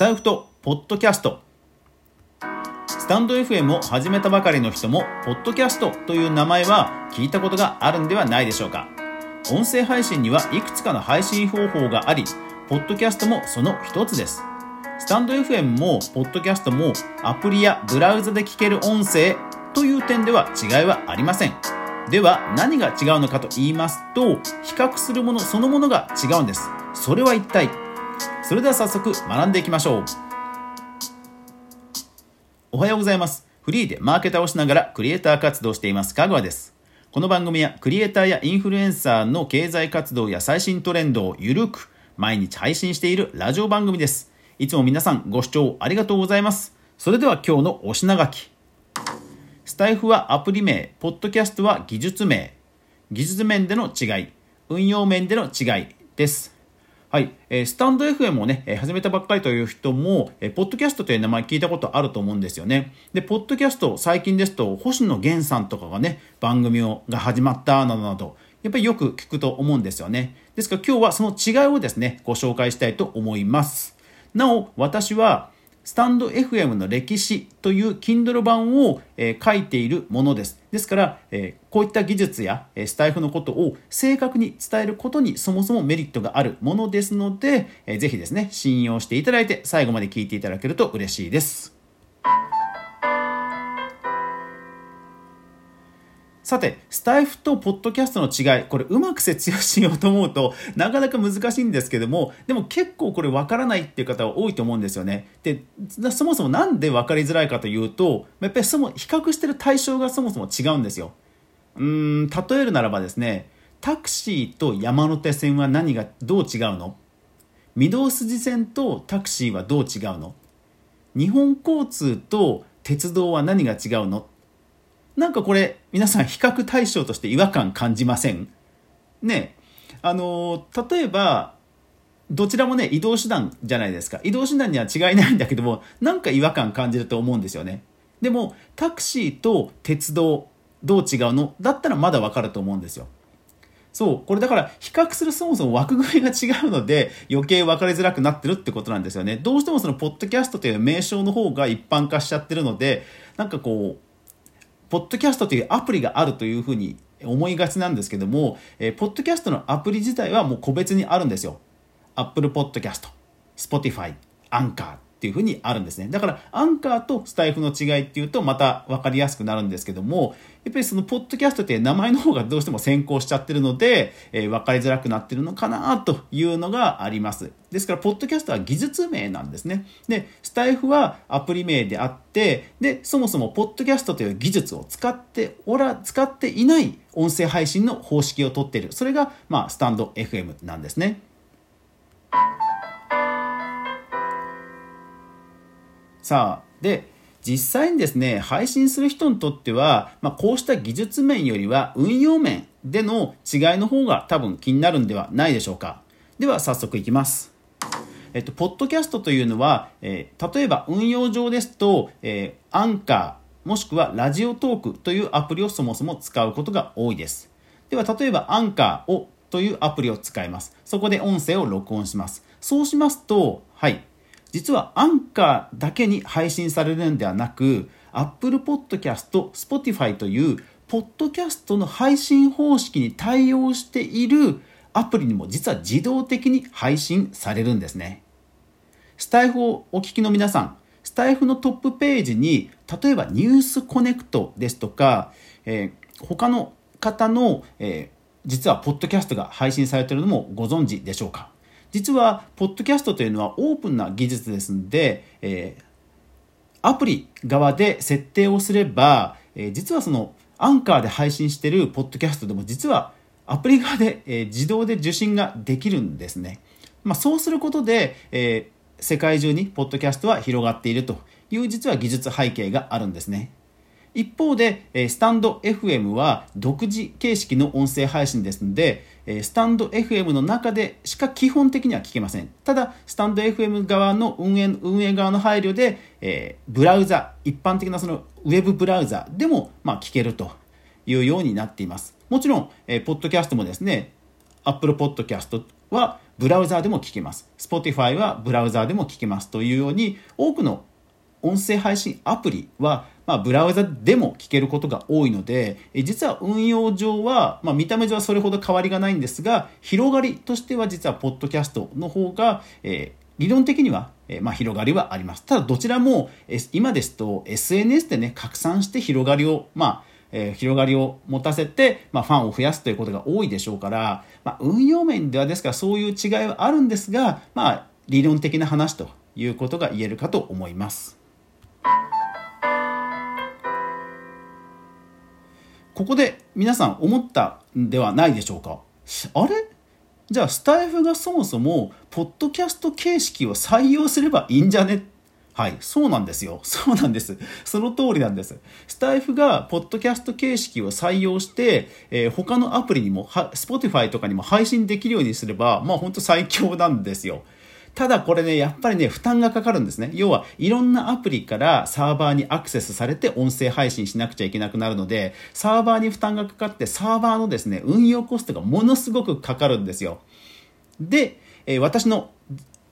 タイフとポッドキャスト。スタンド FM を始めたばかりの人もポッドキャストという名前は聞いたことがあるんではないでしょうか。音声配信にはいくつかの配信方法がありポッドキャストもその一つです。スタンド FM もポッドキャストもアプリやブラウザで聞ける音声という点では違いはありません。では何が違うのかと言いますと比較するものそのものが違うんです。それは一体それでは早速学んでいきましょう。おはようございます。フリーでマーケターをしながらクリエイター活動していますかぐわです。この番組はクリエイターやインフルエンサーの経済活動や最新トレンドをゆるく毎日配信しているラジオ番組です。いつも皆さんご視聴ありがとうございます。それでは今日のお品書き。スタイフはアプリ名、ポッドキャストは技術名、技術面での違い、運用面での違いです。はい、えー、スタンド FM をね、えー、始めたばっかりという人も、えー、ポッドキャストという名前聞いたことあると思うんですよね。で、ポッドキャスト、最近ですと、星野源さんとかがね、番組をが始まったなどなど、やっぱりよく聞くと思うんですよね。ですから今日はその違いをですね、ご紹介したいと思います。なお、私は、スタンド FM の歴史という Kindle 版を、えー、書いているものです。ですから、えー、こういった技術や、えー、スタイフのことを正確に伝えることにそもそもメリットがあるものですので、えー、ぜひですね、信用していただいて最後まで聞いていただけると嬉しいです。さて、スタイフとポッドキャストの違い、これうまく説明しようと思うとなかなか難しいんですけども、でも結構これ分からないっていう方は多いと思うんですよね。で、そもそもなんで分かりづらいかというと、やっぱりその比較してる対象がそもそも違うんですよ。うん、例えるならばですね、タクシーと山手線は何が、どう違うの？御堂筋線とタクシーはどう違うの？日本交通と鉄道は何が違うの？なんかこれ、皆さん比較対象として違和感感じません？ねあの、例えば、どちらもね、移動手段じゃないですか。移動手段には違いないんだけども、なんか違和感感じると思うんですよね。でも、タクシーと鉄道、どう違うの？だったらまだわかると思うんですよ。そう。これだから、比較するそもそも枠組みが違うので、余計分かりづらくなってるってことなんですよね。どうしてもその、ポッドキャストという名称の方が一般化しちゃってるので、なんかこう、ポッドキャストというアプリがあるというふうに思いがちなんですけども、えー、ポッドキャストのアプリ自体はもう個別にあるんですよ。Apple Podcast、Spotify、Anchor っていうふうにあるんですね。だから、アンカーとスタイフの違いっていうと、また分かりやすくなるんですけども、やっぱりその、ポッドキャストって名前の方がどうしても先行しちゃってるので、えー、分かりづらくなってるのかなというのがあります。ですから、ポッドキャストは技術名なんですね。で、スタイフはアプリ名であって、で、そもそも、ポッドキャストという技術を使っておら、使っていない音声配信の方式をとっている。それが、まあ、スタンド FM なんですね。さあ、で、実際にですね、配信する人にとっては、まあ、こうした技術面よりは運用面での違いの方が多分気になるんではないでしょうか。では早速いきます。えっと、ポッドキャストというのは、えー、例えば運用上ですと、えー、アンカー、もしくはラジオトークというアプリをそもそも使うことが多いです。では、例えばアンカーをというアプリを使います。そこで音声を録音します。そうしますと、はい、実はアンカーだけに配信されるんではなく Apple Podcast、Spotify というポッドキャストの配信方式に対応しているアプリにも実は自動的に配信されるんですね。スタイフをお聞きの皆さん、スタイフのトップページに例えばニュースコネクトですとか、えー、他の方の、えー、実はポッドキャストが配信されているのもご存知でしょうか？実は、ポッドキャストというのはオープンな技術ですので、えー、アプリ側で設定をすれば、えー、実はそのアンカーで配信しているポッドキャストでも実はアプリ側で、えー、自動で受信ができるんですね。まあ、そうすることで、えー、世界中にポッドキャストは広がっているという実は技術背景があるんですね。一方で、スタンド FM は独自形式の音声配信ですので、スタンド FM の中でしか基本的には聞けません。ただ、スタンド FM 側の運営運営側の配慮で、えー、ブラウザ、一般的なそのウェブブラウザでも、まあ、聞けるというようになっています。もちろん、えー、ポッドキャストもですね、Apple Podcast はブラウザーでも聞けます Spotify はブラウザーでも聞けますというように多くの音声配信アプリは、まあ、ブラウザでも聞けることが多いので実は運用上は、まあ、見た目上はそれほど変わりがないんですが広がりとしては実はポッドキャストの方が、えー、理論的には、え、まあ、広がりはありますただどちらも、え今ですと SNS でね拡散して広がりをまあえー、広がりを持たせて、まあ、ファンを増やすということが多いでしょうから、まあ、運用面ではですからそういう違いはあるんですが、まあ、理論的な話ということが言えるかと思います。ここで皆さん思ったんではないでしょうか？あれ？じゃあスタイフがそもそもポッドキャスト形式を採用すればいいんじゃね？はい、そうなんですよ。そうなんです。その通りなんです。スタイフが、ポッドキャスト形式を採用して、えー、他のアプリにも、Spotify とかにも配信できるようにすれば、まあ本当最強なんですよ。ただこれね、やっぱりね、負担がかかるんですね。要は、いろんなアプリからサーバーにアクセスされて音声配信しなくちゃいけなくなるので、サーバーに負担がかかって、サーバーのですね、運用コストがものすごくかかるんですよ。で、えー、私の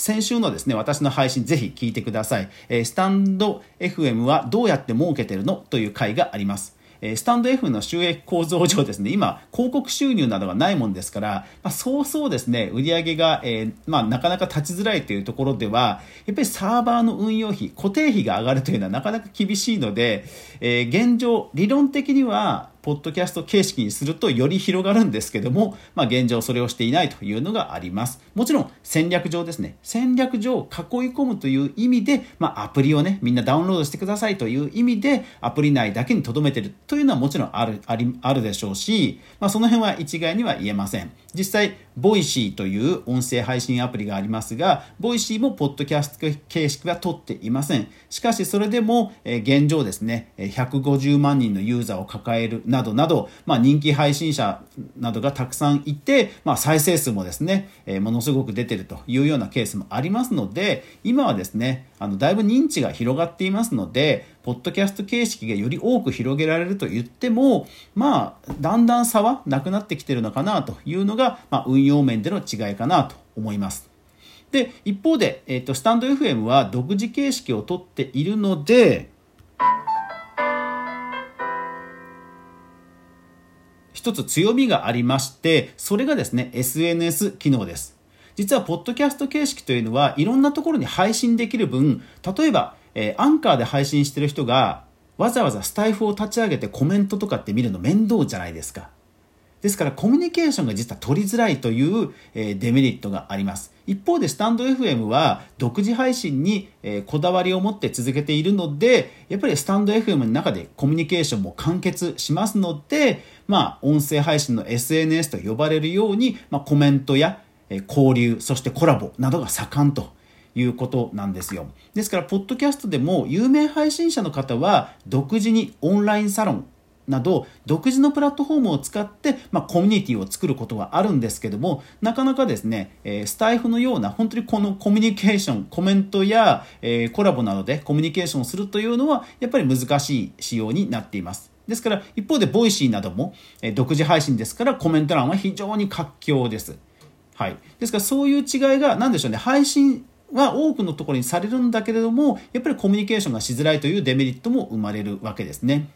先週のですね、私の配信ぜひ聞いてください。えスタンド FM はどうやって儲けてるの？という回があります。えスタンド F の収益構造上ですね、今、広告収入などがないもんですから、まあ、そうそうですね、売り上げが、え、まあ、なかなか立ちづらいというところでは、やっぱりサーバーの運用費、固定費が上がるというのはなかなか厳しいので、え、現状、理論的には、ポッドキャスト形式にするとより広がるんですけども、まあ、現状それをしていないというのがあります。もちろん戦略上ですね。戦略上囲い込むという意味で、まあ、アプリをね、みんなダウンロードしてくださいという意味で、アプリ内だけに留めてるというのはもちろんある、あり、あるでしょうし、まあ、その辺は一概には言えません。実際、 Voicy という音声配信アプリがありますが、 Voicy もポッドキャスト形式は取っていません。しかしそれでも、え現状ですね、150万人のユーザーを抱えるなどなど、まあ、人気配信者などがたくさんいて、まあ、再生数もですね、えものすごく出てるというようなケースもありますので、今はですね、あの、だいぶ認知が広がっていますので、ポッドキャスト形式がより多く広げられると言っても、まあ、だんだん差はなくなってきてるのかなというのが、まあ、運用面での違いかなと思います。で、一方で、えっ、ー、と、スタンド FM は独自形式をとっているので、一つ強みがありまして、それがですね、SNS 機能です。実は、ポッドキャスト形式というのは、いろんなところに配信できる分、例えば、えー、アンカーで配信してる人が、わざわざスタイフを立ち上げてコメントとかって見るの面倒じゃないですか。ですからコミュニケーションが実は取りづらいという、えー、デメリットがあります。一方でスタンド FM は独自配信に、こだわりを持って続けているので、やっぱりスタンド FM の中でコミュニケーションも完結しますので、まあ、音声配信の SNS と呼ばれるように、まあ、コメントや、交流、そしてコラボなどが盛んということなんですよ。ですから、ポッドキャストでも有名配信者の方は独自にオンラインサロンなど独自のプラットフォームを使って、まあ、コミュニティを作ることはあるんですけどもなかなかですね、えー、スタエフのような本当にこのコミュニケーションコメントや、えー、コラボなどでコミュニケーションをするというのはやっぱり難しい仕様になっています。ですから一方で Voicy なども、え、独自配信ですからコメント欄は非常に活況です。はい、ですからそういう違いが何でしょうね配信は多くのところにされるんだけれどもやっぱりコミュニケーションがしづらいというデメリットも生まれるわけですね。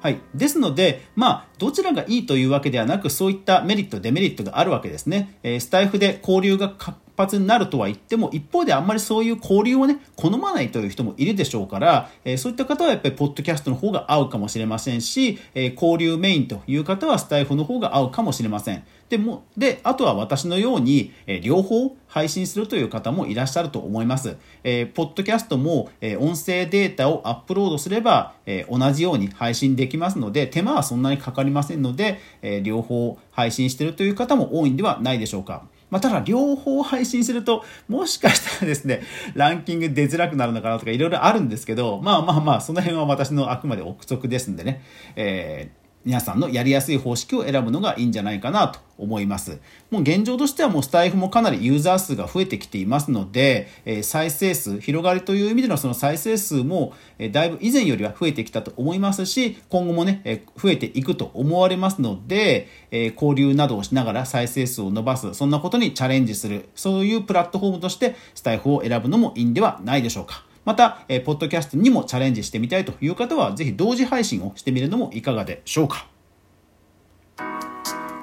はい。ですので、まあ、どちらがいいというわけではなく、そういったメリット、デメリットがあるわけですね。えー、スタイフで交流が活発になるとは言っても、一方であんまりそういう交流をね、好まないという人もいるでしょうから、えー、そういった方はやっぱりポッドキャストの方が合うかもしれませんし、えー、交流メインという方はスタイフの方が合うかもしれません。でも、で、あとは私のように、えー、両方配信するという方もいらっしゃると思います。えー、ポッドキャストも、えー、音声データをアップロードすれば、えー、同じように配信できますので、手間はそんなにかかりませんので、えー、両方配信してるという方も多いんではないでしょうか。まあ、ただ両方配信すると、もしかしたらですね、ランキング出づらくなるのかなとかいろいろあるんですけど、まあまあまあ、その辺は私のあくまで憶測ですんでね、えー皆さんのやりやすい方式を選ぶのがいいんじゃないかなと思います。もう現状としてはもうスタイフもかなりユーザー数が増えてきていますので、え再生数、広がりという意味でのその再生数も、えだいぶ以前よりは増えてきたと思いますし、今後もね、え増えていくと思われますので、え交流などをしながら再生数を伸ばす、そんなことにチャレンジする、そういうプラットフォームとしてスタイフを選ぶのもいいんではないでしょうか。また、えー、ポッドキャストにもチャレンジしてみたいという方は、ぜひ同時配信をしてみるのもいかがでしょうか。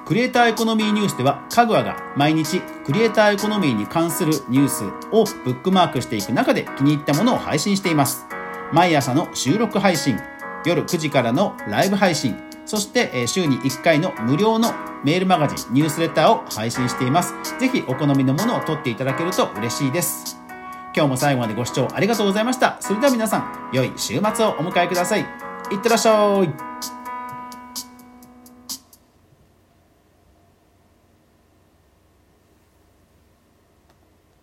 クリエイターエコノミーニュースでは、かぐわが毎日クリエイターエコノミーに関するニュースをブックマークしていく中で気に入ったものを配信しています。毎朝の収録配信、夜9時からのライブ配信、そして週に1回の無料のメールマガジン、ニュースレターを配信しています。ぜひお好みのものを取っていただけると嬉しいです。今日も最後までご視聴ありがとうございました。それでは皆さん、良い週末をお迎えください。いってらっしゃい。